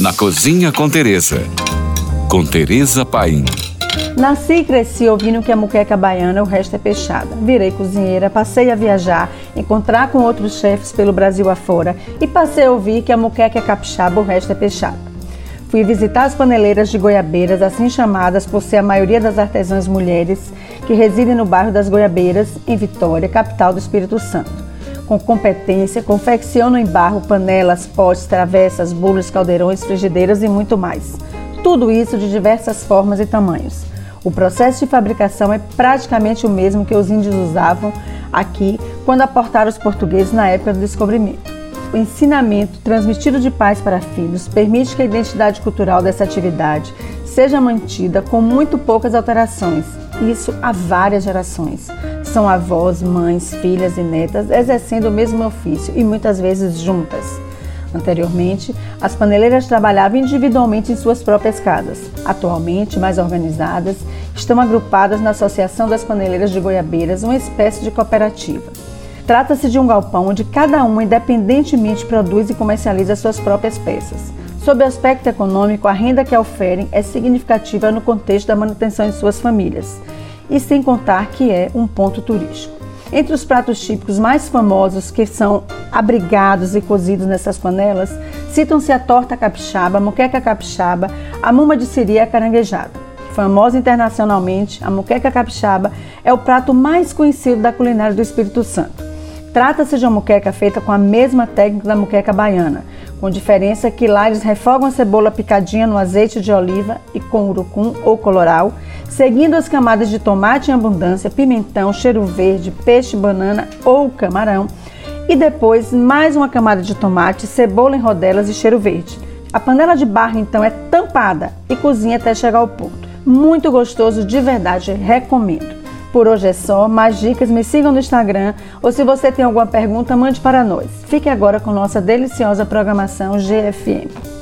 Na Cozinha com Tereza. Com Tereza Paim. Nasci e cresci ouvindo que a muqueca baiana o resto é peixada. Virei cozinheira, passei a viajar, encontrar com outros chefes pelo Brasil afora e passei a ouvir que a muqueca é capixaba, o resto é peixada. Fui visitar as paneleiras de Goiabeiras, assim chamadas por ser a maioria das artesãs mulheres que residem no bairro das Goiabeiras, em Vitória, capital do Espírito Santo. Com competência, confeccionam em barro panelas, potes, travessas, bolos, caldeirões, frigideiras e muito mais. Tudo isso de diversas formas e tamanhos. O processo de fabricação é praticamente o mesmo que os índios usavam aqui quando aportaram os portugueses na época do descobrimento. O ensinamento transmitido de pais para filhos permite que a identidade cultural dessa atividade seja mantida com muito poucas alterações, isso há várias gerações. São avós, mães, filhas e netas exercendo o mesmo ofício e muitas vezes juntas. Anteriormente, as paneleiras trabalhavam individualmente em suas próprias casas. Atualmente, mais organizadas, estão agrupadas na Associação das Paneleiras de Goiabeiras, uma espécie de cooperativa. Trata-se de um galpão onde cada uma independentemente produz e comercializa suas próprias peças. Sob o aspecto econômico, a renda que oferem é significativa no contexto da manutenção de suas famílias, e sem contar que é um ponto turístico. Entre os pratos típicos mais famosos que são abrigados e cozidos nessas panelas, citam-se a torta capixaba, a moqueca capixaba, a muma de siri e a caranguejada. Famosa internacionalmente, a moqueca capixaba é o prato mais conhecido da culinária do Espírito Santo. Trata-se de uma muqueca feita com a mesma técnica da muqueca baiana, com diferença que lá eles refogam a cebola picadinha no azeite de oliva e com urucum ou coloral, seguindo as camadas de tomate em abundância, pimentão, cheiro verde, peixe, banana ou camarão, e depois mais uma camada de tomate, cebola em rodelas e cheiro verde. A panela de barro então é tampada e cozinha até chegar ao ponto. Muito gostoso, de verdade, recomendo. Por hoje é só. Mais dicas, me sigam no Instagram ou se você tem alguma pergunta, mande para nós. Fique agora com nossa deliciosa programação GFM.